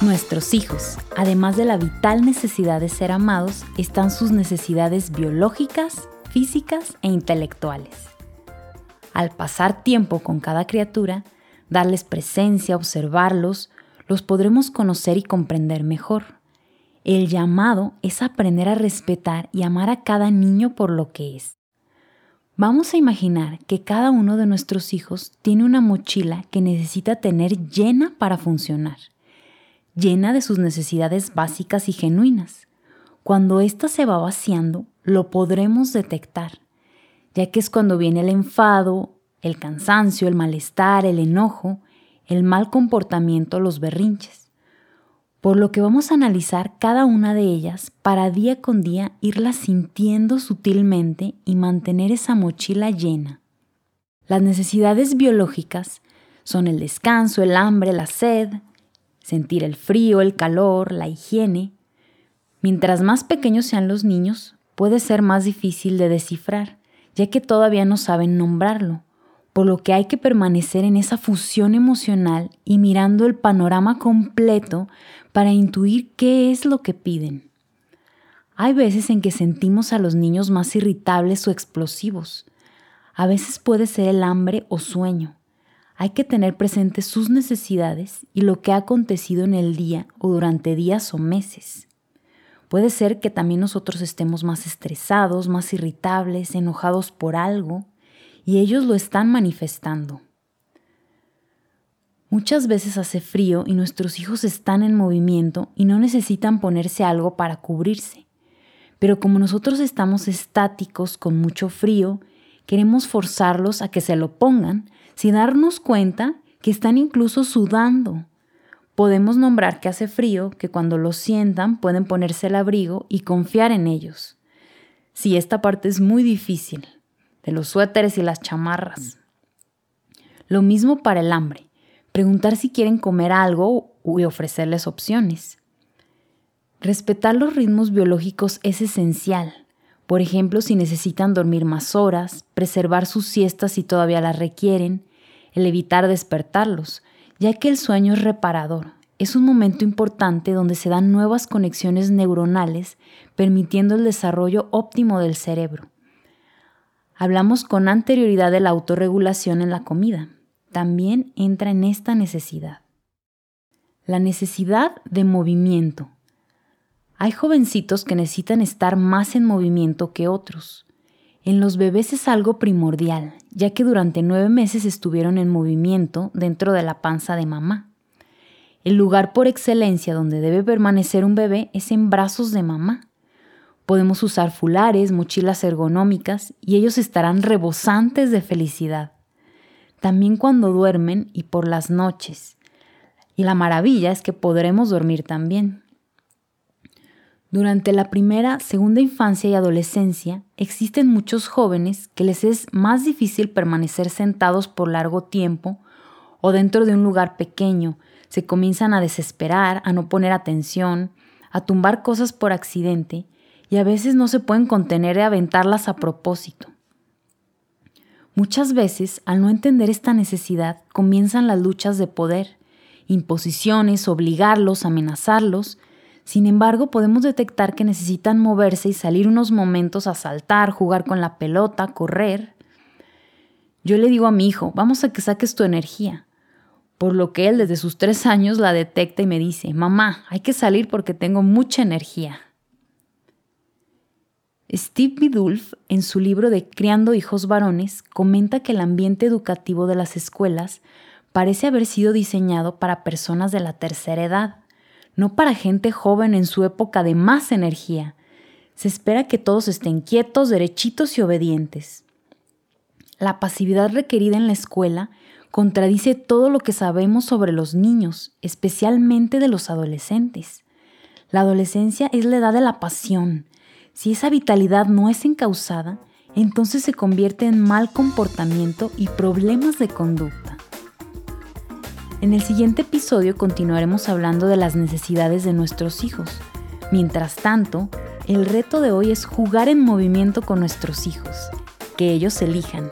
Nuestros hijos, además de la vital necesidad de ser amados, están sus necesidades biológicas, físicas e intelectuales. Al pasar tiempo con cada criatura, darles presencia, observarlos, los podremos conocer y comprender mejor. El llamado es aprender a respetar y amar a cada niño por lo que es. Vamos a imaginar que cada uno de nuestros hijos tiene una mochila que necesita tener llena para funcionar, llena de sus necesidades básicas y genuinas. Cuando ésta se va vaciando, lo podremos detectar, ya que es cuando viene el enfado, el cansancio, el malestar, el enojo, el mal comportamiento, los berrinches. Por lo que vamos a analizar cada una de ellas para día con día irlas sintiendo sutilmente y mantener esa mochila llena. Las necesidades biológicas son el descanso, el hambre, la sed, sentir el frío, el calor, la higiene. Mientras más pequeños sean los niños, puede ser más difícil de descifrar, ya que todavía no saben nombrarlo por lo que hay que permanecer en esa fusión emocional y mirando el panorama completo para intuir qué es lo que piden. Hay veces en que sentimos a los niños más irritables o explosivos. A veces puede ser el hambre o sueño. Hay que tener presentes sus necesidades y lo que ha acontecido en el día o durante días o meses. Puede ser que también nosotros estemos más estresados, más irritables, enojados por algo, y ellos lo están manifestando. Muchas veces hace frío y nuestros hijos están en movimiento y no necesitan ponerse algo para cubrirse. Pero como nosotros estamos estáticos con mucho frío, queremos forzarlos a que se lo pongan sin darnos cuenta que están incluso sudando. Podemos nombrar que hace frío, que cuando lo sientan pueden ponerse el abrigo y confiar en ellos. Si esta parte es muy difícil, de los suéteres y las chamarras. Lo mismo para el hambre, preguntar si quieren comer algo y ofrecerles opciones. Respetar los ritmos biológicos es esencial. Por ejemplo, si necesitan dormir más horas, preservar sus siestas si todavía las requieren, el evitar despertarlos, ya que el sueño es reparador. Es un momento importante donde se dan nuevas conexiones neuronales, permitiendo el desarrollo óptimo del cerebro. Hablamos con anterioridad de la autorregulación en la comida. También entra en esta necesidad. La necesidad de movimiento. Hay jovencitos que necesitan estar más en movimiento que otros. En los bebés es algo primordial, ya que durante nueve meses estuvieron en movimiento dentro de la panza de mamá. El lugar por excelencia donde debe permanecer un bebé es en brazos de mamá. Podemos usar fulares, mochilas ergonómicas y ellos estarán rebosantes de felicidad. También cuando duermen y por las noches. Y la maravilla es que podremos dormir también. Durante la primera, segunda infancia y adolescencia existen muchos jóvenes que les es más difícil permanecer sentados por largo tiempo o dentro de un lugar pequeño, se comienzan a desesperar, a no poner atención, a tumbar cosas por accidente y a veces no se pueden contener de aventarlas a propósito. Muchas veces, al no entender esta necesidad, comienzan las luchas de poder, imposiciones, obligarlos, amenazarlos. Sin embargo, podemos detectar que necesitan moverse y salir unos momentos a saltar, jugar con la pelota, correr. Yo le digo a mi hijo, vamos a que saques tu energía. Por lo que él desde sus tres años la detecta y me dice, mamá, hay que salir porque tengo mucha energía. Steve Bidulf, en su libro de Criando hijos varones, comenta que el ambiente educativo de las escuelas parece haber sido diseñado para personas de la tercera edad, no para gente joven en su época de más energía. Se espera que todos estén quietos, derechitos y obedientes. La pasividad requerida en la escuela contradice todo lo que sabemos sobre los niños, especialmente de los adolescentes. La adolescencia es la edad de la pasión, si esa vitalidad no es encausada, entonces se convierte en mal comportamiento y problemas de conducta. En el siguiente episodio continuaremos hablando de las necesidades de nuestros hijos. Mientras tanto, el reto de hoy es jugar en movimiento con nuestros hijos. que ellos elijan